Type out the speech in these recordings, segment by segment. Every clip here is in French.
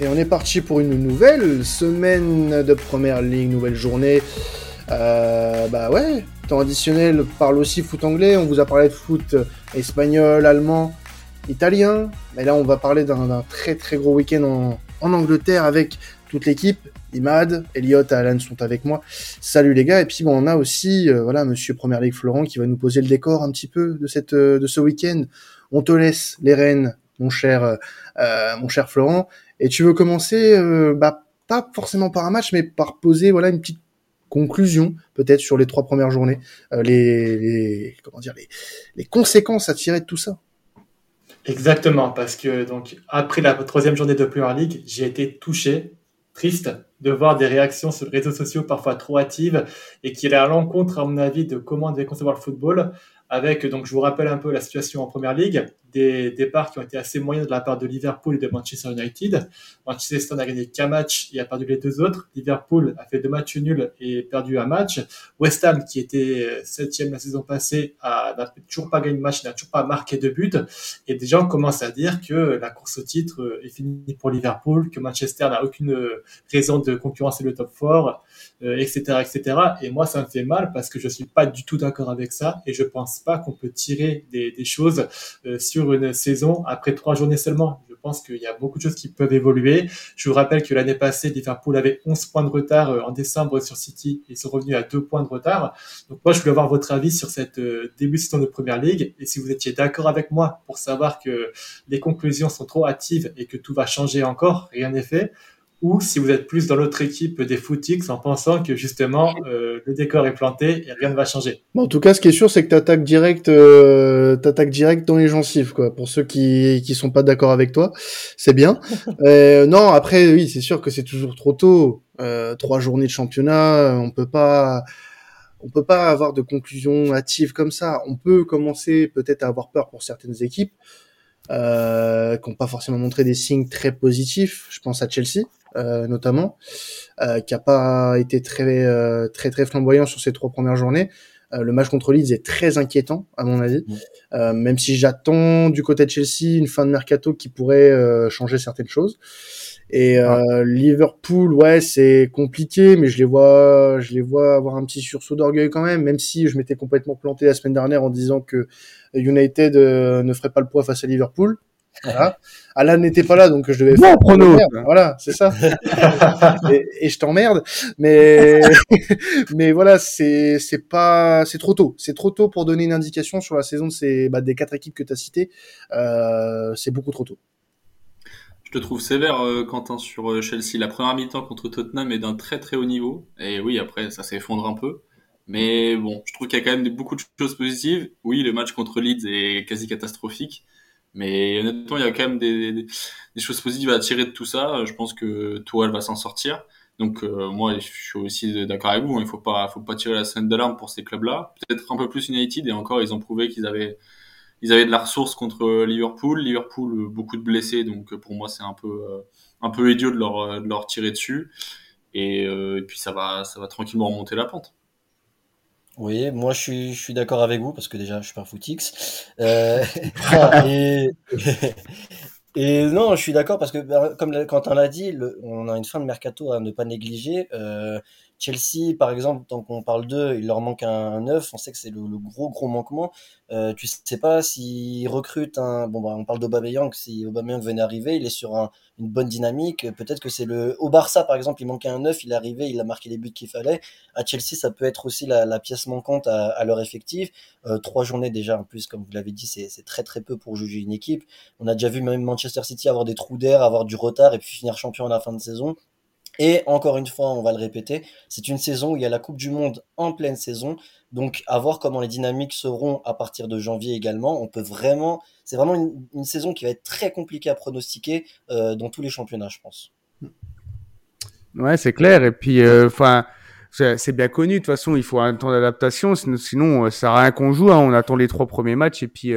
Et on est parti pour une nouvelle semaine de première ligue, nouvelle journée. Euh, bah ouais, temps additionnel parle aussi foot anglais. On vous a parlé de foot espagnol, allemand, italien. Mais là, on va parler d'un très très gros week-end en, Angleterre avec toute l'équipe. Imad, Elliot, Alan sont avec moi. Salut les gars. Et puis bon, on a aussi euh, voilà Monsieur Première Ligue Florent qui va nous poser le décor un petit peu de cette euh, de ce week-end. On te laisse les rênes, mon cher euh, mon cher Florent. Et tu veux commencer, euh, bah, pas forcément par un match, mais par poser voilà une petite conclusion peut-être sur les trois premières journées, euh, les, comment dire les, conséquences à tirer de tout ça. Exactement, parce que donc après la troisième journée de Premier League, j'ai été touché, triste de voir des réactions sur les réseaux sociaux parfois trop hâtives et qui allaient à l'encontre, à mon avis, de comment on devait concevoir le football. Avec, donc, je vous rappelle un peu la situation en première ligue, des départs qui ont été assez moyens de la part de Liverpool et de Manchester United. Manchester n'a gagné qu'un match et a perdu les deux autres. Liverpool a fait deux matchs nuls et perdu un match. West Ham, qui était septième la saison passée, n'a toujours pas gagné de match, n'a toujours pas marqué de but. Et des gens commencent à dire que la course au titre est finie pour Liverpool, que Manchester n'a aucune raison de concurrencer le top 4 etc., euh, etc. Et moi, ça me fait mal parce que je suis pas du tout d'accord avec ça et je pense pas qu'on peut tirer des, des choses euh, sur une saison après trois journées seulement. Je pense qu'il y a beaucoup de choses qui peuvent évoluer. Je vous rappelle que l'année passée, Liverpool avait 11 points de retard euh, en décembre sur City et ils sont revenus à 2 points de retard. Donc moi, je voulais avoir votre avis sur cette début de saison de Première Ligue et si vous étiez d'accord avec moi pour savoir que les conclusions sont trop hâtives et que tout va changer encore, rien n'est fait ou si vous êtes plus dans l'autre équipe des Footix en pensant que justement euh, le décor est planté et rien ne va changer. Bon, en tout cas, ce qui est sûr, c'est que t'attaques direct, euh, t'attaques direct dans les gencives, quoi. Pour ceux qui qui sont pas d'accord avec toi, c'est bien. euh, non, après, oui, c'est sûr que c'est toujours trop tôt. Euh, trois journées de championnat, on peut pas. On peut pas avoir de conclusion hâtive comme ça. On peut commencer peut-être à avoir peur pour certaines équipes euh, qui n'ont pas forcément montré des signes très positifs. Je pense à Chelsea, euh, notamment, euh, qui a pas été très euh, très très flamboyant sur ces trois premières journées. le match contre Leeds est très inquiétant à mon avis, même si j'attends du côté de Chelsea une fin de mercato qui pourrait changer certaines choses. Et euh, Liverpool, ouais, c'est compliqué, mais je les vois, je les vois avoir un petit sursaut d'orgueil quand même, même si je m'étais complètement planté la semaine dernière en disant que United ne ferait pas le poids face à Liverpool. Voilà. Alan n'était pas là, donc je devais faire. prono. Voilà, c'est ça. et, et, je t'emmerde, mais mais voilà, c'est c'est pas c'est trop tôt. C'est trop tôt pour donner une indication sur la saison de ces bah, des quatre équipes que tu as citées. Euh, c'est beaucoup trop tôt. Je te trouve sévère, euh, Quentin, sur euh, Chelsea. La première mi-temps contre Tottenham est d'un très très haut niveau. Et oui, après, ça s'effondre un peu. Mais bon, je trouve qu'il y a quand même beaucoup de choses positives. Oui, le match contre Leeds est quasi catastrophique. Mais honnêtement, il y a quand même des, des, choses positives à tirer de tout ça. Je pense que Tourelle va s'en sortir. Donc euh, moi, je suis aussi d'accord avec vous. Hein. Il faut pas, faut pas tirer la scène de l'arme pour ces clubs-là. Peut-être un peu plus United et encore, ils ont prouvé qu'ils avaient, ils avaient de la ressource contre Liverpool. Liverpool, euh, beaucoup de blessés, donc pour moi, c'est un peu, euh, un peu idiot de leur, de leur tirer dessus. Et, et puis ça va, ça va tranquillement remonter la pente. Oui, moi je suis, je suis d'accord avec vous parce que déjà je suis pas footix. Euh, et, et, non, je suis d'accord parce que bah, comme Quentin l'a dit, le, on a une fin de mercato à ne pas négliger. Euh, Chelsea, par exemple, tant qu'on parle d'eux, il leur manque un, neuf. On sait que c'est le, gros gros manquement. Euh, tu sais pas s'ils recrutent un. Bon, bah, on parle d'Aubameyang. Si Aubameyang venait arriver, il est sur un, une bonne dynamique. Peut-être que c'est le. Au Barça, par exemple, il manquait un neuf. Il est arrivé, il a marqué les buts qu'il fallait. À Chelsea, ça peut être aussi la, la pièce manquante à, à leur effectif. Euh, trois journées déjà, en plus, comme vous l'avez dit, c'est très très peu pour juger une équipe. On a déjà vu même Manchester City avoir des trous d'air, avoir du retard et puis finir champion à la fin de saison. Et encore une fois, on va le répéter, c'est une saison où il y a la Coupe du Monde en pleine saison. Donc, à voir comment les dynamiques seront à partir de janvier également. On peut vraiment, c'est vraiment une, saison qui va être très compliquée à pronostiquer euh, dans tous les championnats, je pense. Ouais, c'est clair. Et puis, euh, enfin. c'est bien connu, de toute façon, il faut un temps d'adaptation, sinon, euh, ça à rien qu'on joue, hein. on attend les trois premiers matchs et puis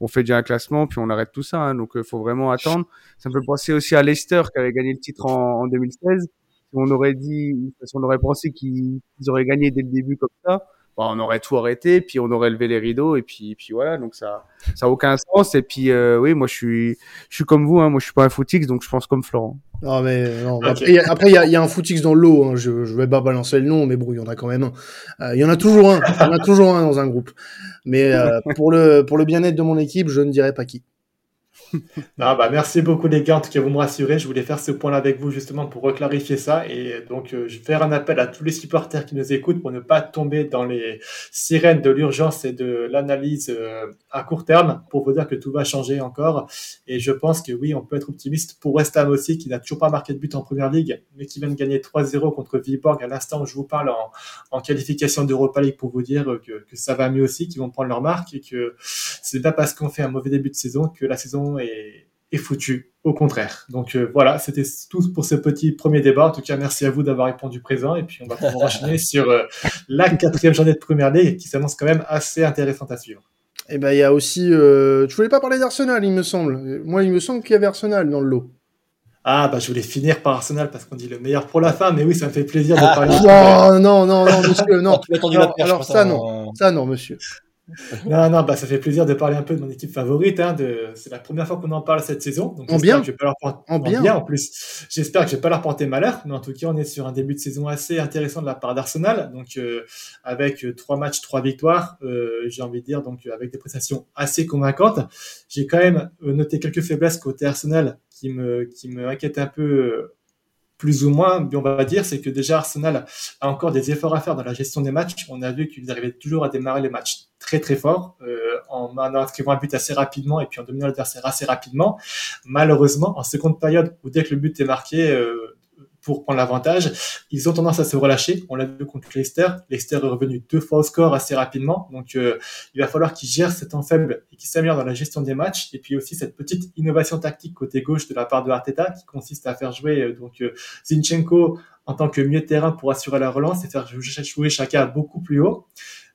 on fait déjà un classement, puis on arrête tout ça, hein. donc il faut vraiment attendre. Ça me fait penser aussi à Leicester qui avait gagné le titre en 2016 on aurait dit, on aurait pensé qu'ils auraient gagné dès le début comme ça, bah, on aurait tout arrêté, puis on aurait levé les rideaux, et puis, puis voilà, donc ça, ça a aucun sens. Et puis, euh, oui, moi, je suis, je suis comme vous, hein, moi, je suis pas un footix, donc je pense comme Florent. Non, mais non. Après, il y a, y a, un footix dans l'eau. Hein. Je, je vais pas balancer le nom, mais bon, il y en a quand même un. Euh, il y en a toujours un. Il y en a toujours un dans un groupe. Mais euh, pour le pour le bien-être de mon équipe, je ne dirais pas qui. Non, bah, merci beaucoup les gars, en tout cas vous me rassurez, je voulais faire ce point-là avec vous justement pour reclarifier ça. Et donc euh, je vais faire un appel à tous les supporters qui nous écoutent pour ne pas tomber dans les sirènes de l'urgence et de l'analyse euh, à court terme pour vous dire que tout va changer encore et je pense que oui, on peut être optimiste pour West Ham aussi qui n'a toujours pas marqué de but en première ligue mais qui vient de gagner 3-0 contre Viborg à l'instant où je vous parle en, qualification d'Europa League pour vous dire que, ça va mieux aussi, qu'ils vont prendre leur marque et que c'est pas parce qu'on fait un mauvais début de saison que la saison est, foutu. Au contraire. Donc euh, voilà, c'était tout pour ce petit premier débat. En tout cas, merci à vous d'avoir répondu présent. Et puis on va pouvoir enchaîner sur euh, la quatrième journée de première ligue qui s'annonce quand même assez intéressante à suivre. Et eh ben il y a aussi, euh, tu voulais pas parler d'Arsenal, il me semble. Moi, il me semble qu'il y avait Arsenal dans le lot. Ah, bah, je voulais finir par Arsenal parce qu'on dit le meilleur pour la fin, mais oui, ça me fait plaisir de ah, parler. Non, non, non, non, monsieur, non. alors, alors ça, non. Hein. Ça, non, monsieur. non, non, bah, ça fait plaisir de parler un peu de mon équipe favorite. Hein, de... C'est la première fois qu'on en parle cette saison. Donc en bien. en, bien. en plus. J'espère que je vais pas leur porter malheur. Mais en tout cas, on est sur un début de saison assez intéressant de la part d'Arsenal. Donc, euh, avec euh, trois matchs, trois victoires, euh, j'ai envie de dire, donc avec des prestations assez convaincantes. J'ai quand même noté quelques faiblesses côté Arsenal qui me, qui me inquiètent un peu plus ou moins, on va dire, c'est que déjà Arsenal a encore des efforts à faire dans la gestion des matchs. On a vu qu'ils arrivaient toujours à démarrer les matchs très très fort euh, en, inscrivant un but assez rapidement et puis en dominant l'adversaire assez rapidement. Malheureusement, en seconde période où dès que le but est marqué, euh, pour prendre l'avantage. Ils ont tendance à se relâcher. On l'a vu contre Leicester. Leicester est revenu deux fois au score assez rapidement. Donc, euh, il va falloir qu'ils gèrent cet temps et qu'ils s'améliorent dans la gestion des matchs. Et puis aussi cette petite innovation tactique côté gauche de la part de Arteta qui consiste à faire jouer euh, donc euh, Zinchenko en tant que milieu de terrain pour assurer la relance et faire jouer chacun beaucoup plus haut.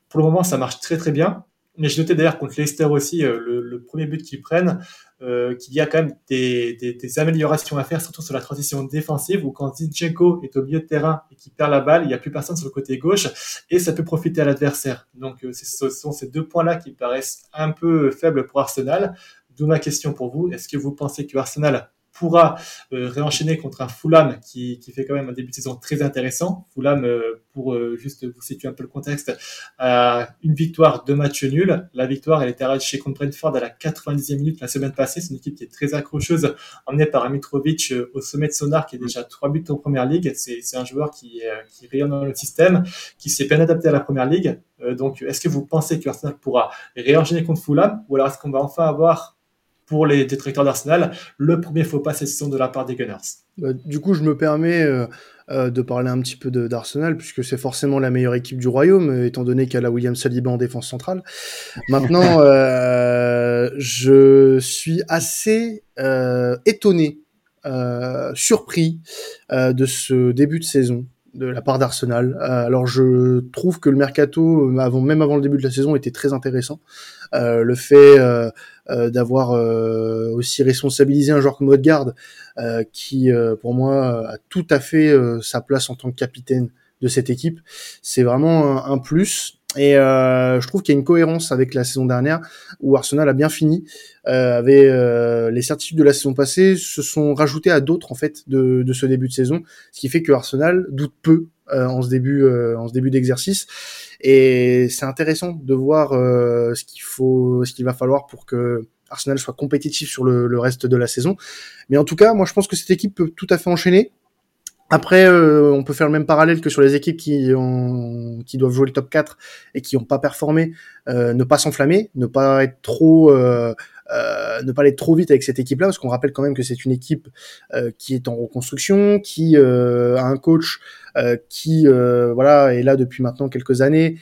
Pour le moment, ça marche très très bien. Mais je notais d'ailleurs contre Leicester aussi, le, le, premier but qu'ils prennent, euh, qu'il y a quand même des, améliorations à faire, surtout sur la transition défensive, où quand Zinchenko est au milieu de terrain et qu'il perd la balle, il n'y a plus personne sur le côté gauche, et ça peut profiter à l'adversaire. Donc euh, ce sont ces deux points-là qui paraissent un peu faibles pour Arsenal. D'où ma question pour vous, est-ce que vous pensez que Arsenal pourra euh, réenchaîner contre un Fulham qui, qui, fait quand même un début de saison très intéressant. Fulham, euh, pour euh, juste vous situer un peu le contexte, a une victoire, deux matchs nuls. La victoire, elle était arrachée contre Brentford à la 90e minute la semaine passée. C'est une équipe qui est très accrocheuse, emmenée par Mitrovic au sommet de Sonar, qui est déjà trois buts en première ligue. C'est un joueur qui, qui rayonne dans le système, qui s'est bien adapté à la première ligue. donc, est-ce que vous pensez que Arsenal pourra réenchaîner contre Fulham, ou alors est-ce qu'on va enfin avoir pour les détracteurs d'Arsenal, le premier faux pas cette saison de la part des Gunners. Bah, du coup, je me permets euh, euh, de parler un petit peu d'Arsenal, puisque c'est forcément la meilleure équipe du royaume, euh, étant donné qu'elle a William Saliba en défense centrale. Maintenant, je suis assez étonné, surpris de ce début de saison de la part d'Arsenal. alors je trouve que le mercato, avant, même avant le début de la saison, était très intéressant. le fait euh, d'avoir euh, aussi responsabilisé un joueur comme Odegaard, euh, qui pour moi a tout à fait sa place en tant que capitaine de cette équipe. C'est vraiment un, plus. Et je trouve qu'il y a une cohérence avec la saison dernière où Arsenal a bien fini. Euh, avait les certitudes de la saison passée se sont rajoutées à d'autres en fait de, de, ce début de saison, ce qui fait que Arsenal doute peu en ce début en ce début d'exercice. Et c'est intéressant de voir euh, ce qu'il faut, ce qu'il va falloir pour que Arsenal soit compétitif sur le, le, reste de la saison. Mais en tout cas, moi je pense que cette équipe peut tout à fait enchaîner. Après, euh, on peut faire le même parallèle que sur les équipes qui, ont, qui doivent jouer le top 4 et qui n'ont pas performé, euh, ne pas s'enflammer, ne pas être trop, euh, euh ne pas aller trop vite avec cette équipe-là, parce qu'on rappelle quand même que c'est une équipe euh, qui est en reconstruction, qui a un coach qui voilà est là depuis maintenant quelques années,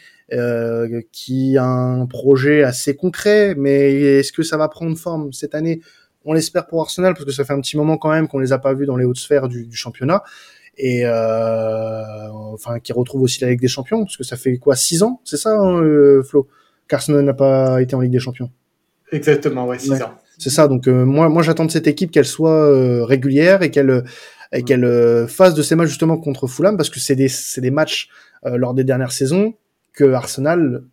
qui a un projet assez concret, mais est-ce que ça va prendre forme cette année? On l'espère pour Arsenal parce que ça fait un petit moment quand même qu'on les a pas vus dans les hautes sphères du, du championnat et euh, enfin qui retrouve aussi la Ligue des Champions parce que ça fait quoi six ans, c'est ça, hein, euh, Flo? Qu'Arsenal n'a pas été en Ligue des Champions. Exactement, ouais, six ans. C'est ça. Donc euh, moi, moi j'attends de cette équipe qu'elle soit euh, régulière et qu'elle et qu'elle fasse de ces matchs justement contre Fulham parce que c'est des c'est des matchs lors des dernières saisons que Arsenal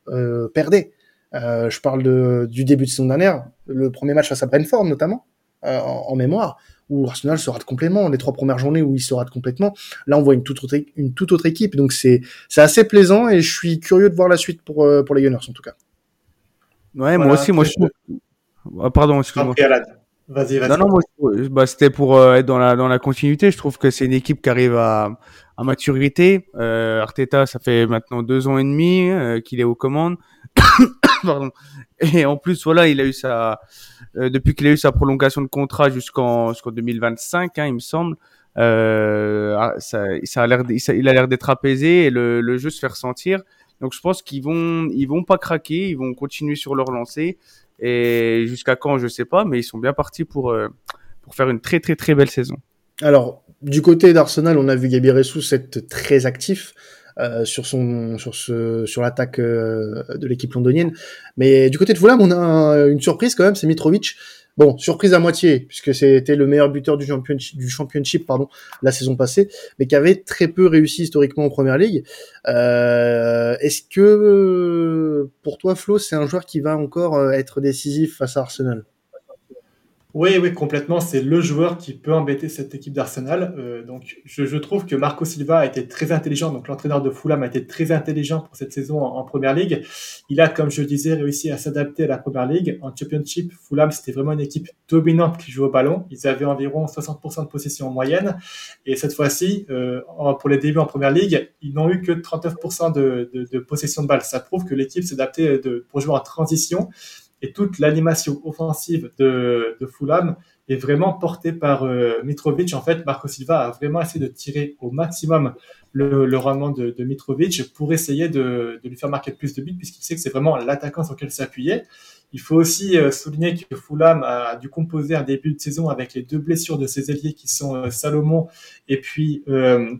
perdait. je parle de, du début de saison dernière, le premier match face à Brentford notamment, en, en, mémoire, où Arsenal se rate complètement, les trois premières journées où il se rate complètement. Là, on voit une toute autre, une toute autre équipe, donc c'est c'est assez plaisant et je suis curieux de voir la suite pour pour les Gunners en tout cas. Ouais, moi aussi, moi je ah, pardon, excuse-moi. Vas-y, vas-y. Non, non, moi, bah, c'était pour euh, être dans la, dans la continuité. Je trouve que c'est une équipe qui arrive à, à maturité. Euh, Arteta, ça fait maintenant deux ans et demi euh, qu'il est aux commandes. Pardon. Et en plus, voilà, il a eu sa, euh, depuis qu'il a eu sa prolongation de contrat jusqu'en jusqu'en 2025, hein, il me semble. Euh, ah, ça, ça a l'air, il a l'air d'être apaisé et le, le jeu se fait ressentir. Donc je pense qu'ils vont, ils vont pas craquer, ils vont continuer sur leur lancée. Et jusqu'à quand, je sais pas, mais ils sont bien partis pour, euh, pour faire une très très très belle saison. Alors, du côté d'Arsenal, on a vu Gabi Ressous être très actif. Euh, sur son sur ce sur l'attaque euh, de l'équipe londonienne. Mais du côté de Fulham on a une surprise quand même c'est Mitrovic. Bon, surprise à moitié, puisque c'était le meilleur buteur du championship, du championship pardon, la saison passée, mais qui avait très peu réussi historiquement en Première Ligue. Euh, Est-ce que, pour toi, Flo, c'est un joueur qui va encore être décisif face à Arsenal? Oui, oui, complètement. C'est le joueur qui peut embêter cette équipe d'Arsenal. Euh, donc, je, je, trouve que Marco Silva a été très intelligent. Donc, l'entraîneur de Fulham a été très intelligent pour cette saison en, en Première Ligue. Il a, comme je disais, réussi à s'adapter à la Première Ligue. En Championship, Fulham, c'était vraiment une équipe dominante qui jouait au ballon. Ils avaient environ 60% de possession en moyenne. Et cette fois-ci, euh, pour les débuts en Première Ligue, ils n'ont eu que 39% de, de, de, possession de balle. Ça prouve que l'équipe adaptée de, pour jouer en transition et toute l'animation offensive de, Fulham est vraiment portée par euh, Mitrovic. En fait, Marco Silva a vraiment essayé de tirer au maximum le, le rendement de, de, Mitrovic pour essayer de, lui faire marquer plus de buts, puisqu'il sait que c'est vraiment l'attaquant sur lequel s'appuyer. Il faut aussi euh, souligner que Fulham a dû composer un début de saison avec les deux blessures de ses ailiers qui sont euh, Salomon et puis euh,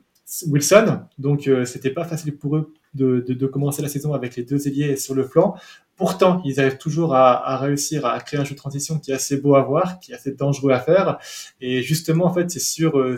Wilson. Donc, c'était pas facile pour eux de, de, de, commencer la saison avec les deux ailiers sur le flanc. Pourtant, ils arrivent toujours à, à, réussir à créer un jeu de transition qui est assez beau à voir, qui est assez dangereux à faire. Et justement, en fait, c'est sur euh,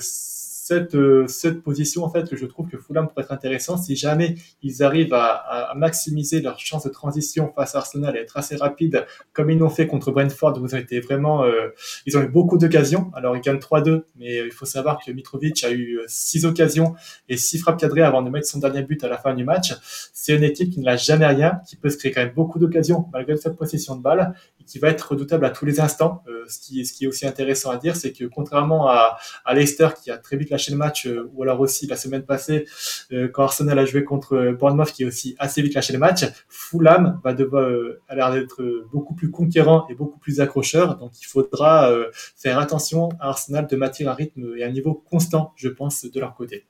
cette, euh, cette position en fait que je trouve que Fulham pourrait être intéressant si jamais ils arrivent à, maximiser leur chance de transition face à Arsenal et être assez rapide comme ils l'ont fait contre Brentford où ils ont été vraiment euh, ils ont eu beaucoup d'occasions. Alors ils gagnent 3-2 mais il faut savoir que Mitrovic a eu euh, six occasions et six frappes cadrées avant de mettre son dernier but à la fin du match. C'est une équipe qui ne l'a jamais rien qui peut se créer quand même beaucoup d'occasions malgré cette possession de balle et qui va être redoutable à tous les instants. Euh, ce qui ce qui est aussi intéressant à dire c'est que contrairement à, à Leicester qui a très vite lâché le match, euh, ou alors aussi la semaine passée, euh, quand Arsenal a joué contre Bournemouth, qui est aussi assez vite lâché le match, Fulham va devoir, a l'air d'être beaucoup plus conquérant et beaucoup plus accrocheur. Donc il faudra faire attention à Arsenal de maintenir un rythme et un niveau constant, je pense, de leur côté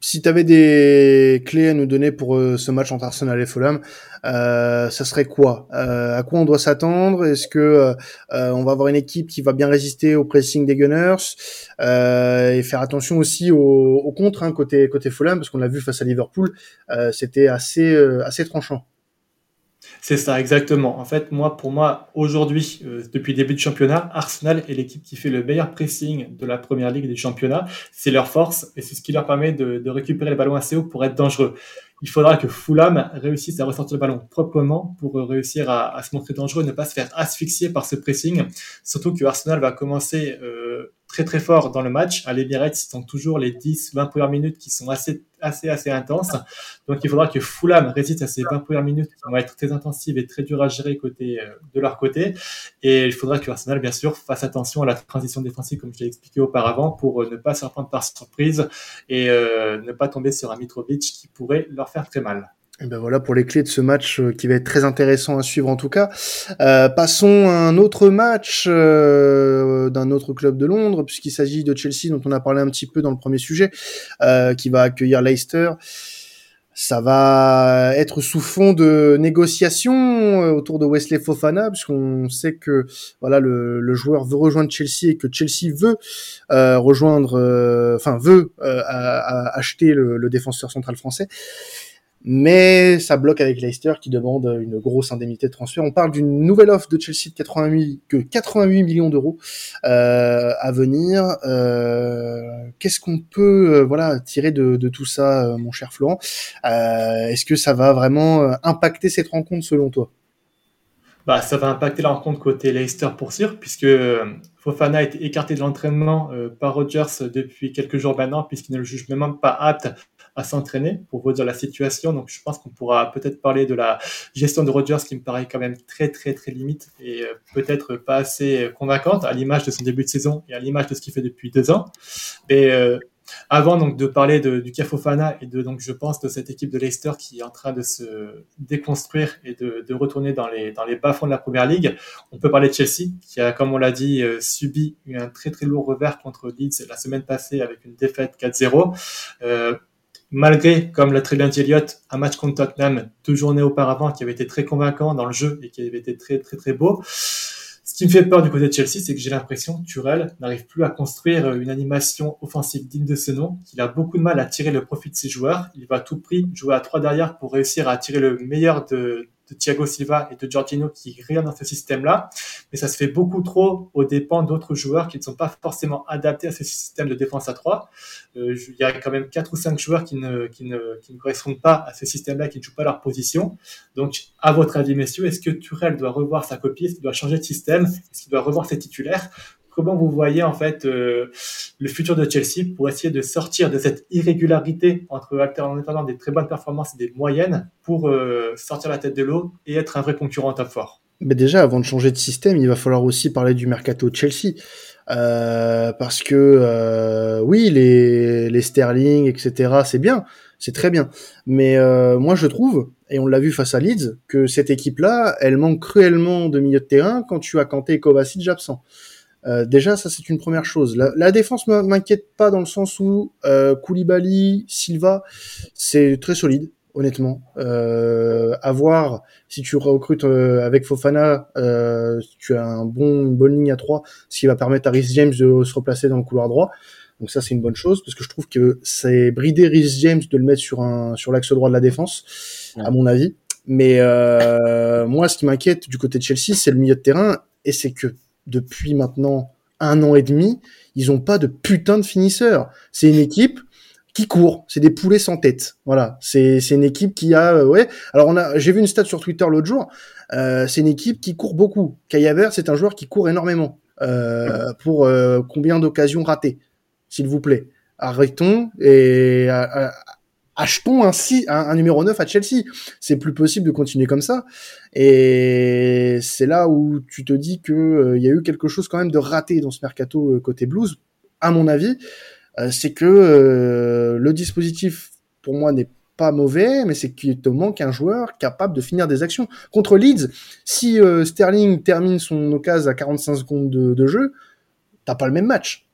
si tu avais des clés à nous donner pour euh, ce match entre Arsenal et Fulham, euh, ça serait quoi? Euh, À quoi on doit s'attendre? Est-ce que euh, euh, on va avoir une équipe qui va bien résister au pressing des Gunners? Et faire attention aussi au, au contre hein, côté côté Fulham parce qu'on l'a vu face à Liverpool, c'était assez assez tranchant. C'est ça, exactement. En fait, moi, pour moi, aujourd'hui, euh, depuis le début du championnat, Arsenal est l'équipe qui fait le meilleur pressing de la première ligue du championnat. C'est leur force et c'est ce qui leur permet de, de récupérer les ballons assez haut pour être dangereux il faudra que Fulham réussisse à ressortir le ballon proprement pour réussir à, à, se montrer dangereux et ne pas se faire asphyxier par ce pressing. Surtout que Arsenal va commencer euh, très très fort dans le match. À l'Emirates, ils sont toujours les 10-20 premières minutes qui sont assez assez assez intenses. Donc il faudra que Fulham résiste à ces 20 premières minutes qui vont être très intensives et très dures à gérer côté euh, de leur côté. Et il faudra que Arsenal bien sûr fasse attention à la transition défensive comme je l'ai expliqué auparavant pour euh, ne pas se reprendre par surprise et euh, ne pas tomber sur un Mitrovic qui pourrait leur faire très mal. Ben voilà pour les clés de ce match euh, qui va être très intéressant à suivre en tout cas. Euh, passons à un autre match euh, d'un autre club de Londres puisqu'il s'agit de Chelsea dont on a parlé un petit peu dans le premier sujet, euh, qui va accueillir Leicester. Ça va être sous fond de négociations euh, autour de Wesley Fofana, puisqu'on sait que voilà le, le, joueur veut rejoindre Chelsea et que Chelsea veut euh, rejoindre, enfin veut à acheter le, le défenseur central français. Mais ça bloque avec Leicester qui demande une grosse indemnité de transfert. On parle d'une nouvelle offre de Chelsea de 88, que 88 millions d'euros euh, à venir. Euh, Qu'est-ce qu'on peut euh, voilà tirer de, tout ça, mon cher Florent? Est-ce que ça va vraiment impacter cette rencontre selon toi? Bah, ça va impacter la rencontre côté Leicester pour sûr, puisque Fofana a été écarté de l'entraînement par Rodgers depuis quelques jours maintenant, puisqu'il ne le juge même pas apte à s'entraîner pour vous dire la situation. Donc, je pense qu'on pourra peut-être parler de la gestion de Rodgers qui me paraît quand même très, très, très limite et euh, peut-être pas assez convaincante à l'image de son début de saison et à l'image de ce qu'il fait depuis deux ans. Mais euh, avant donc de parler du Cafofana et de donc je pense de cette équipe de Leicester qui est en train de se déconstruire et de, retourner dans les dans les bas fonds de la première ligue, on peut parler de Chelsea qui a comme on l'a dit euh, subi un très très lourd revers contre Leeds la semaine passée avec une défaite 4-0. Euh, malgré, comme l'a très bien dit Elliott, un match contre Tottenham deux journées auparavant qui avait été très convaincant dans le jeu et qui avait été très très très beau. Ce qui me fait peur du côté de Chelsea, c'est que j'ai l'impression que Turel n'arrive plus à construire une animation offensive digne de ce nom, qu'il a beaucoup de mal à tirer le profit de ses joueurs. Il va à tout prix jouer à trois derrière pour réussir à tirer le meilleur de, de Thiago Silva et de Giorgino qui rien dans ce système-là, mais ça se fait beaucoup trop aux dépens d'autres joueurs qui ne sont pas forcément adaptés à ce système de défense à 3. Euh, il y a quand même quatre ou cinq joueurs qui ne, qui ne, qui ne correspondent pas à ce système-là, qui ne jouent pas leur position. Donc, à votre avis, messieurs, est-ce que Turel doit revoir sa copie? Est-ce qu'il doit changer de système? Est-ce qu'il doit revoir ses titulaires? Comment vous voyez en fait euh, le futur de Chelsea pour essayer de sortir de cette irrégularité entre alternant des très bonnes performances et des moyennes pour euh, sortir la tête de l'eau et être un vrai concurrent top fort Mais déjà, avant de changer de système, il va falloir aussi parler du mercato Chelsea. Euh, parce que oui, les, les Sterling, etc., c'est bien, c'est très bien. Mais moi, je trouve, et on l'a vu face à Leeds, que cette équipe-là, elle manque cruellement de milieu de terrain quand tu as Kanté Kovacic absents. Euh, déjà, ça c'est une première chose. La, la défense m'inquiète pas dans le sens où euh, Koulibaly, Silva, c'est très solide, honnêtement. Euh, à voir si tu recrutes euh, avec Fofana, euh, tu as un bon, une bonne ligne à 3, ce qui va permettre à Rhys James de se replacer dans le couloir droit. Donc ça c'est une bonne chose parce que je trouve que c'est brider Rhys James de le mettre sur un sur l'axe droit de la défense, à mon avis. Mais euh, moi, ce qui m'inquiète du côté de Chelsea, c'est le milieu de terrain et c'est que depuis maintenant un an et demi, ils ont pas de putain de finisseur. C'est une équipe qui court, c'est des poulets sans tête. Voilà, c'est une équipe qui a euh, ouais. Alors j'ai vu une stat sur Twitter l'autre jour. Euh, c'est une équipe qui court beaucoup. Kai Havertz, c'est un joueur qui court énormément. Euh, pour combien d'occasions ratées, s'il vous plaît? Arrêtons et achetons un, un, numéro 9 à Chelsea. C'est plus possible de continuer comme ça. Et c'est là où tu te dis que euh, y a eu quelque chose quand même de raté dans ce mercato euh, côté Blues, à mon avis. Euh, c'est que le dispositif, pour moi, n'est pas mauvais, mais c'est qu'il te manque un joueur capable de finir des actions. Contre Leeds, si Sterling termine son occasion à 45 secondes de, de jeu, t'as pas le même match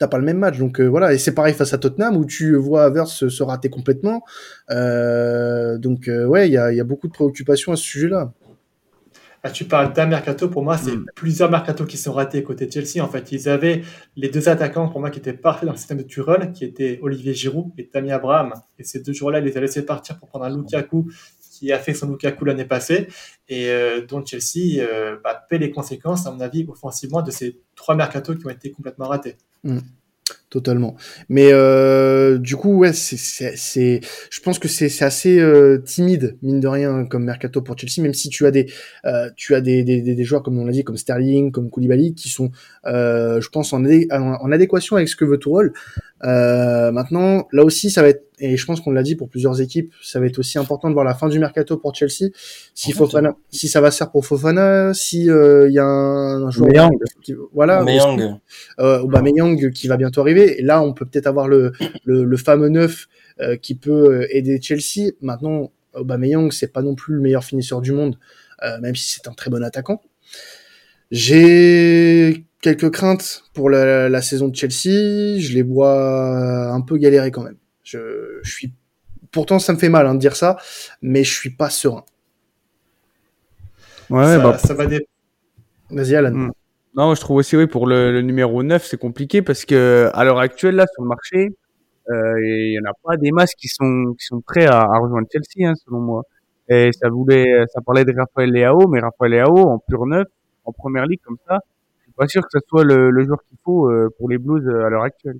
t'as pas le même match. Donc euh, voilà, et c'est pareil face à Tottenham où tu vois Havertz se, se rater complètement. Euh, donc euh, ouais, il y a, y a, beaucoup de préoccupations à ce sujet-là. Ah, tu parles d'un mercato, pour moi, c'est mm. plusieurs mercatos qui sont ratés côté Chelsea. En fait, ils avaient les deux attaquants, pour moi, qui étaient parfaits dans le système de Turel, qui étaient Olivier Giroud et Tammy Abraham. Et ces deux joueurs-là, ils les a laissés partir pour prendre un Lukaku qui a fait son Lukaku l'année passée et euh, dont Chelsea euh, bah, paie les conséquences, à mon avis, offensivement, de ces trois mercatos qui ont été complètement ratés. Mm totalement. Mais euh, du coup, ouais, c'est, je pense que c'est, assez euh, timide mine de rien comme mercato pour Chelsea, même si tu as des, euh, tu as des, des, des, joueurs comme on l'a dit, comme Sterling, comme Koulibaly, qui sont, euh, je pense, en, en, adéquation avec ce que veut Tourelle. Euh, maintenant, là aussi, ça va être, et je pense qu'on l'a dit pour plusieurs équipes, ça va être aussi important de voir la fin du mercato pour Chelsea. Si Fofana, si ça va se faire pour Fofana, si il euh, y a un, un joueur, qui, voilà, Meyang. Euh, Aubameyang qui va bientôt arriver. Et là, on peut peut-être avoir le, le, le fameux neuf euh, qui peut euh, aider Chelsea. Maintenant, Aubameyang, c'est pas non plus le meilleur finisseur du monde, euh, même si c'est un très bon attaquant. J'ai quelques craintes pour la, la, saison de Chelsea. Je les vois un peu galérer quand même. Je, je suis, pourtant ça me fait mal hein, de dire ça, mais je suis pas serein. Ouais, ça, bah, ça va dé... Vas-y Alan. Mm. Non, je trouve aussi oui pour le, le numéro 9, c'est compliqué parce que à l'heure actuelle là sur le marché, Euh, il y en a pas des masses qui sont qui sont prêts à, à rejoindre Chelsea, hein, selon moi. Et ça voulait, ça parlait de Raphaël Leao, mais Raphaël Leao en pur neuf, en première ligue comme ça, je suis pas sûr que ce soit le, le joueur qu'il faut euh, pour les Blues euh, à l'heure actuelle.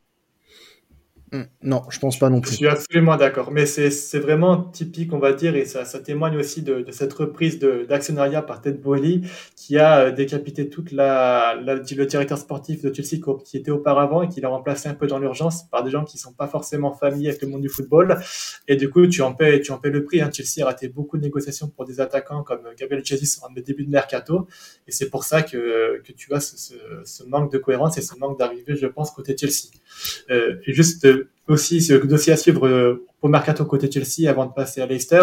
Hmm. Non, je pense pas non plus. Je suis absolument d'accord. Mais c'est vraiment typique, on va dire, et ça, ça témoigne aussi de, de cette reprise d'actionnariat par Ted Boehly, qui a euh, décapité toute la, la, le directeur sportif de Chelsea qui était auparavant et qui l'a remplacé un peu dans l'urgence par des gens qui sont pas forcément familiers avec le monde du football. Et du coup, tu en paies, tu en paies le prix. Hein. Chelsea a raté beaucoup de négociations pour des attaquants comme Gabriel Jesus en début de mercato. Et c'est pour ça que, que tu as ce, ce, ce, manque de cohérence et ce manque d'arrivée, je pense, côté Chelsea. Euh, et juste aussi ce dossier à suivre euh, au mercato côté Chelsea avant de passer à Leicester,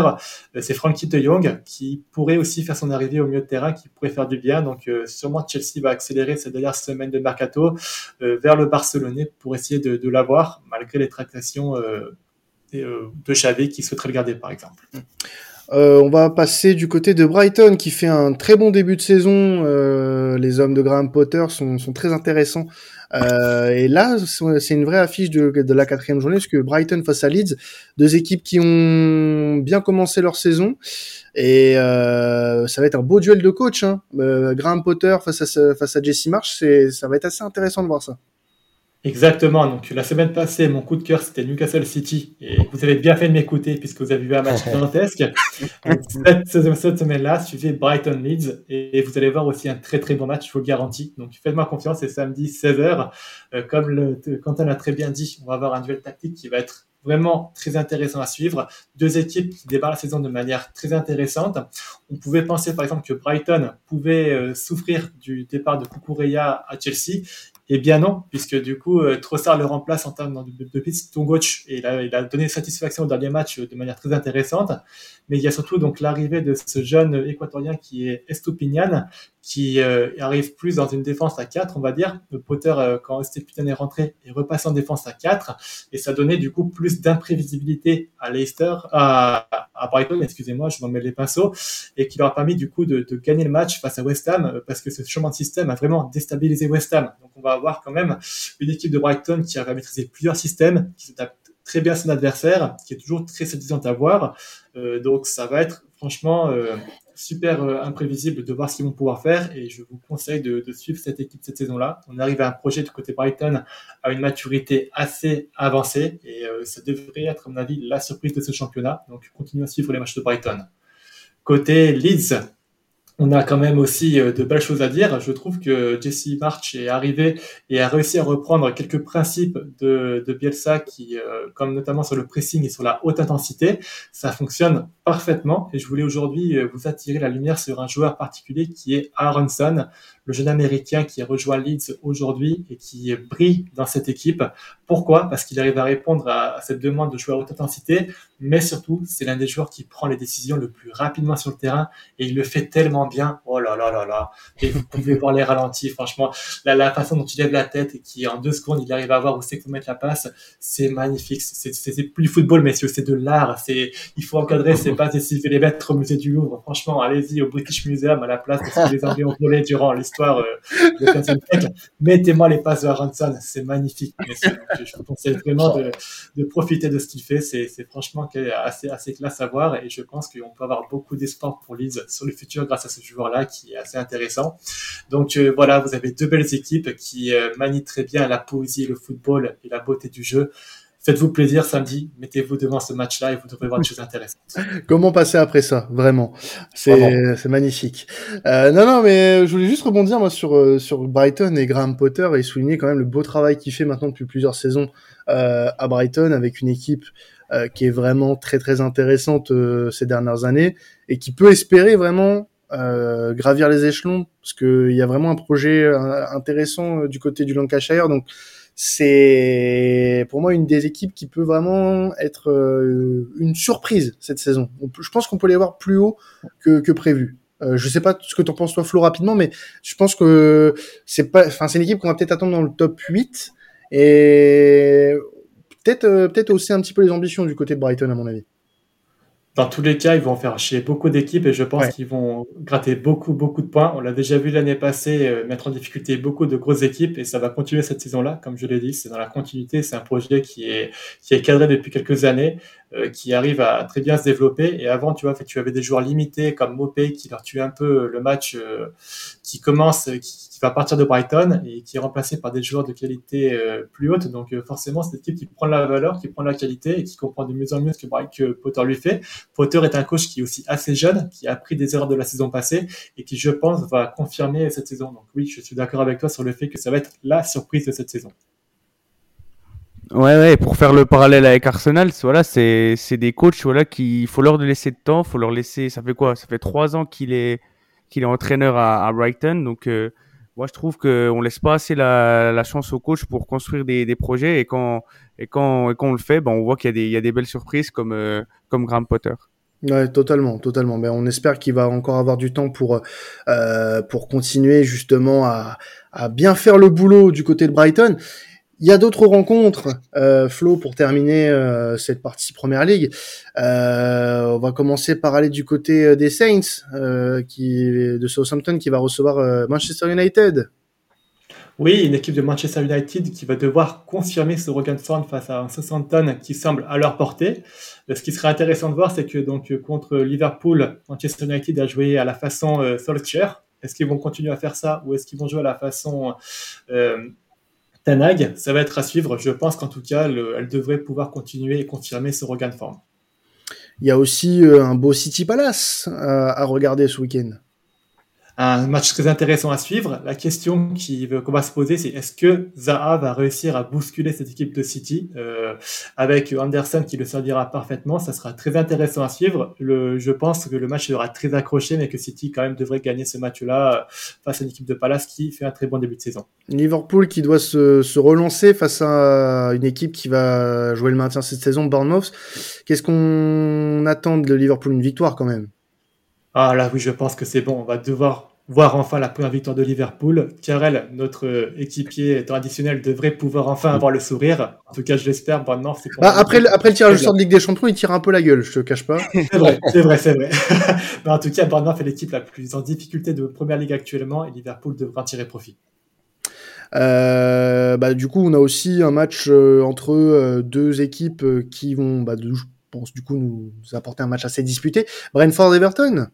euh, c'est Frankie de Jong qui pourrait aussi faire son arrivée au milieu de terrain, qui pourrait faire du bien. Donc euh, sûrement Chelsea va accélérer cette dernière semaine de mercato vers le Barcelonais pour essayer de, de l'avoir, malgré les tractations de Xavi qui souhaiterait le garder par exemple. Euh, on va passer du côté de Brighton qui fait un très bon début de saison. Euh, les hommes de Graham Potter sont, sont très intéressants. Euh, et là, c'est une vraie affiche de, la quatrième journée, parce que Brighton face à Leeds, deux équipes qui ont bien commencé leur saison. Et ça va être un beau duel de coach. Hein. Graham Potter face à, face à Jesse Marsh, ça va être assez intéressant de voir ça. Exactement. Donc la semaine passée, mon coup de cœur c'était Newcastle City et vous avez bien fait de m'écouter puisque vous avez vu un match gigantesque. cette, cette semaine-là, suivez Brighton Leeds et, vous allez voir aussi un très très bon match, je vous le garantis. Donc faites-moi confiance, c'est samedi 16h. Euh, comme le, Quentin l'a très bien dit, on va avoir un duel tactique qui va être vraiment très intéressant à suivre. Deux équipes qui débarrent la saison de manière très intéressante. On pouvait penser par exemple que Brighton pouvait euh, souffrir du départ de Kukureya à Chelsea. Eh bien non, puisque du coup, euh, Trossard le remplace en termes de, de, de gauche et il a, il a, donné satisfaction au dernier match de manière très intéressante. Mais il y a surtout donc l'arrivée de ce jeune équatorien qui est Estupinian, qui euh, arrive plus dans une défense à 4, on va dire. Le Potter, euh, quand Estupinian est rentré, est repassé en défense à 4 et ça donnait du coup plus d'imprévisibilité à Leicester, à, à Brighton, excusez-moi, je m'en mets les pinceaux, et qui leur a permis du coup de, de, gagner le match face à West Ham euh, parce que ce changement de système a vraiment déstabilisé West Ham. Donc on va avoir quand même une équipe de Brighton qui a maîtrisé plusieurs systèmes, qui s'adapte très bien son adversaire, qui est toujours très satisfaisant à voir. Euh, donc ça va être franchement euh, super euh, imprévisible de voir ce qu'ils vont pouvoir faire et je vous conseille de, de suivre cette équipe cette saison-là. On arrive à un projet du côté Brighton à une maturité assez avancée et ça devrait être à mon avis la surprise de ce championnat. Donc continuez à suivre les matchs de Brighton. Côté Leeds, on a quand même aussi euh, de belles choses à dire. Je trouve que Jesse March est arrivé et a réussi à reprendre quelques principes de, de Bielsa, qui, euh, comme notamment sur le pressing et sur la haute intensité, ça fonctionne parfaitement. Et je voulais aujourd'hui euh, vous attirer la lumière sur un joueur particulier qui est Aronson, le jeune américain qui rejoint Leeds aujourd'hui et qui brille dans cette équipe. Pourquoi? Parce qu'il arrive à répondre à, cette demande de joueur haute intensité, mais surtout, c'est l'un des joueurs qui prend les décisions le plus rapidement sur le terrain et il le fait tellement bien. Oh là là là là. Et vous pouvez voir les ralentis, franchement. La, façon dont il lève la tête et qui, en deux secondes, il arrive à voir où c'est faut mettre la passe, c'est magnifique. C'est plus football, messieurs, c'est de l'art. C'est, il faut encadrer ses s'il fait les mettre au musée du Louvre. Franchement, allez-y au British Museum à la place de ce que les Anglais ont volé durant l'histoire histoire euh, Mettez-moi les passes de Aronson, c'est magnifique. Je vous conseille vraiment de, de profiter de ce qu'il fait. C'est franchement assez, assez classe à voir et je pense qu'on peut avoir beaucoup d'espoir pour Leeds sur le futur grâce à ce joueur-là qui est assez intéressant. Donc euh, voilà, vous avez deux belles équipes qui euh, manient très bien la poésie, le football et la beauté du jeu faites-vous plaisir samedi, mettez-vous devant ce match-là et vous devrez voir des choses intéressantes. Comment passer après ça, vraiment? C'est magnifique. Euh, non, non, mais je voulais juste rebondir moi sur euh, sur Brighton et Graham Potter et souligner quand même le beau travail qu'il fait maintenant depuis plusieurs saisons euh, à Brighton avec une équipe euh, qui est vraiment très très intéressante ces dernières années et qui peut espérer vraiment euh, gravir les échelons parce qu'il y a vraiment un projet intéressant du côté du Lancashire donc c'est pour moi une des équipes qui peut vraiment être euh, une surprise cette saison. je pense qu'on peut les voir plus haut que, que prévu. Euh, je sais pas ce que tu en penses toi Flo rapidement, mais je pense que c'est pas, enfin c'est une équipe qu'on va peut-être attendre dans le top 8 et peut-être euh, peut-être aussi un petit peu les ambitions du côté de Brighton à mon avis. Dans tous les cas, ils vont faire chier beaucoup d'équipes et je pense qu'ils vont gratter beaucoup, beaucoup de points. On l'a déjà vu l'année passée, euh, mettre en difficulté beaucoup de grosses équipes et ça va continuer cette saison-là. Comme je l'ai dit, c'est dans la continuité. C'est un projet qui est, qui est cadré depuis quelques années, euh, qui arrive à très bien se développer. Et avant, tu vois, fait, tu avais des joueurs limités comme Mopé qui leur tue un peu le match euh, qui commence, qui, qui va partir de Brighton et qui est remplacé par des joueurs de qualité euh, plus haute. Donc euh, forcément, c'est équipe qui prend la valeur, qui prend la qualité et qui comprend de mieux en mieux ce que, que Potter lui fait. Potter est un coach qui est aussi assez jeune, qui a appris des erreurs de la saison passée et qui, je pense, va confirmer cette saison. Donc oui, je suis d'accord avec toi sur le fait que ça va être la surprise de cette saison. Ouais, ouais, pour faire le parallèle avec Arsenal, voilà, c'est des coachs, voilà, qui, faut leur laisser de temps, faut leur laisser, ça fait quoi? Ça fait trois ans qu'il est, qu'il est entraîneur à, à Brighton, donc, euh, moi, je trouve qu'on laisse pas assez la, la, chance au coach pour construire des, des projets et quand, et quand, et quand on le fait, ben, on voit qu'il y, a des, il y a des belles surprises comme, euh, comme Graham Potter. Ouais, totalement, totalement. Mais on espère qu'il va encore avoir du temps pour euh, pour continuer justement à, à bien faire le boulot du côté de Brighton. Il y a d'autres rencontres, euh, Flo, pour terminer euh, cette partie Première Ligue. Euh, on va commencer par aller du côté des Saints, de Southampton, qui va recevoir Manchester United. Oui, une équipe de Manchester United qui va devoir confirmer ce regain de face à un Southampton qui semble à leur portée. Ce qui serait intéressant de voir, c'est que donc contre Liverpool, Manchester United a joué à la façon Solskjaer. Est-ce qu'ils vont continuer à faire ça ou est-ce qu'ils vont jouer à la façon Tanag, ça va être à suivre. Je pense qu'en tout cas, le, elle devrait pouvoir continuer et confirmer ce regain de forme. Il y a aussi euh, un beau City Palace à, à regarder ce week-end un match très intéressant à suivre. La question qu'on va se poser, c'est est-ce que Zaha va réussir à bousculer cette équipe de City euh, avec Anderson qui le servira parfaitement? Ça sera très intéressant à suivre. Le, je pense que le match sera très accroché, mais que City quand même devrait gagner ce match-là face à une équipe de Palace qui fait un très bon début de saison. Liverpool qui doit se, se relancer face à une équipe qui va jouer le maintien cette saison, Bournemouth. Qu'est-ce qu'on attend de Liverpool? Une victoire quand même ah là oui, je pense que c'est bon. On va devoir voir enfin la première victoire de Liverpool. Karel, notre équipier traditionnel, devrait pouvoir enfin avoir le sourire. En tout cas, je l'espère. Bon, non, c'est bah, après, le, après le tirage de Ligue des Champions, il tire un peu la gueule, je te cache pas. c'est vrai, c'est vrai, c'est vrai. Mais en tout cas, Bournemouth est l'équipe la plus en difficulté de Première Ligue actuellement et Liverpool devra tirer profit. Euh, bah, du coup, on a aussi un match euh, entre euh, deux équipes qui vont, bah, de, je pense, du coup, nous apporter un match assez disputé. Brentford-Everton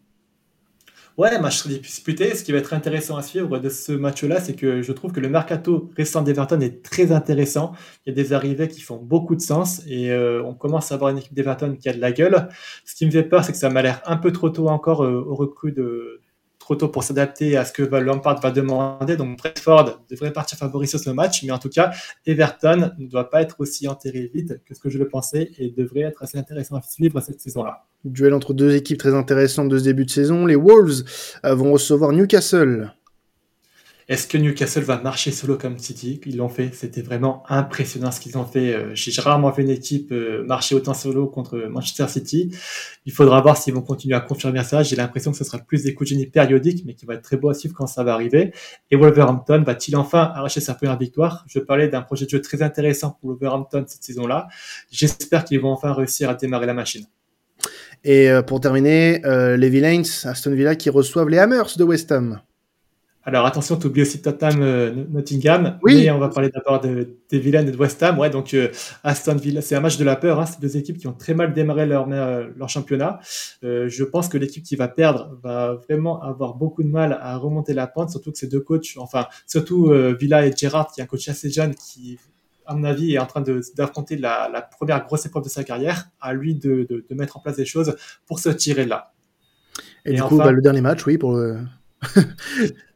Ouais, match très disputé. Ce qui va être intéressant à suivre de ce match-là, c'est que je trouve que le mercato récent d'Everton est très intéressant. Il y a des arrivées qui font beaucoup de sens et euh, on commence à avoir une équipe d'Everton qui a de la gueule. Ce qui me fait peur, c'est que ça m'a l'air un peu trop tôt encore euh, au de, trop tôt pour s'adapter à ce que Lampard va demander. Donc Brentford devrait partir favori sur ce match, mais en tout cas, Everton ne doit pas être aussi enterré vite que ce que je le pensais et devrait être assez intéressant à suivre cette saison-là. Duel entre deux équipes très intéressantes de ce début de saison. Les Wolves euh, vont recevoir Newcastle. Est-ce que Newcastle va marcher solo comme City? Ils l'ont fait. C'était vraiment impressionnant ce qu'ils ont fait. Euh, j'ai rarement vu une équipe euh, marcher autant solo contre Manchester City. Il faudra voir s'ils vont continuer à confirmer ça. J'ai l'impression que ce sera plus des coups de génie périodiques, mais qui va être très beau à suivre quand ça va arriver. Et Wolverhampton va-t-il enfin arracher sa première victoire? Je parlais d'un projet de jeu très intéressant pour Wolverhampton cette saison-là. J'espère qu'ils vont enfin réussir à démarrer la machine. Et euh, pour terminer, les Villains, Aston Villa qui reçoivent les Hammers de West Ham. Alors attention, tu oublies aussi Tottenham euh, Nottingham. Oui. Mais on va parler d'abord de, des Villains et de West Ham. Ouais, donc euh, Aston Villa, c'est un match de la peur. Hein. C'est deux équipes qui ont très mal démarré leur, euh, leur championnat. Euh, je pense que l'équipe qui va perdre va vraiment avoir beaucoup de mal à remonter la pente, surtout que ces deux coachs, enfin surtout Villa et Gerrard, qui est un coach assez jeune, qui à mon avis, est en train d'affronter la, la, première grosse épreuve de sa carrière, à lui de, de, de, mettre en place des choses pour se tirer là. Et, et du enfin, coup, bah, le dernier match, oui, pour le...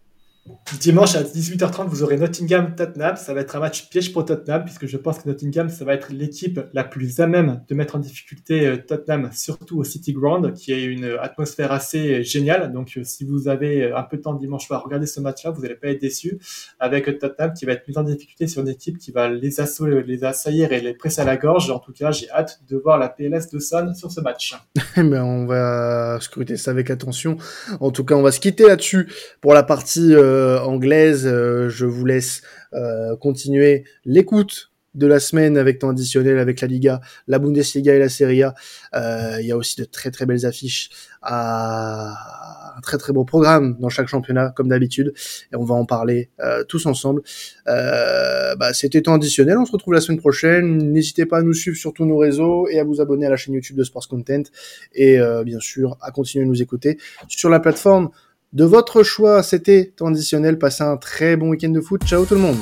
Dimanche à 18h30, vous aurez Nottingham-Tottenham. Ça va être un match piège pour Tottenham, puisque je pense que Nottingham, ça va être l'équipe la plus à même de mettre en difficulté euh, Tottenham, surtout au City Ground, qui est une atmosphère assez géniale. Donc, euh, si vous avez un peu de temps dimanche soir, regardez ce match-là, vous n'allez pas être déçu. Avec Tottenham qui va être mis en difficulté sur une équipe qui va les, assaillir et les presser à la gorge. En tout cas, j'ai hâte de voir la PLS de Son sur ce match. ben, on va scruter ça avec attention. En tout cas, on va se quitter là-dessus pour la partie. Euh, anglaise. Euh, je vous laisse euh, continuer l'écoute de la semaine avec temps additionnel avec la Liga, la Bundesliga et la Serie A. Euh, il y a aussi de très très belles affiches, à un très très beau programme dans chaque championnat comme d'habitude et on va en parler euh, tous ensemble. Euh, bah, C'était temps additionnel, on se retrouve la semaine prochaine. N'hésitez pas à nous suivre sur tous nos réseaux et à vous abonner à la chaîne YouTube de Sports Content et euh, bien sûr à continuer à nous écouter sur la plateforme de votre choix. C'était temps additionnel. Passez un très bon week-end de foot. Ciao tout le monde.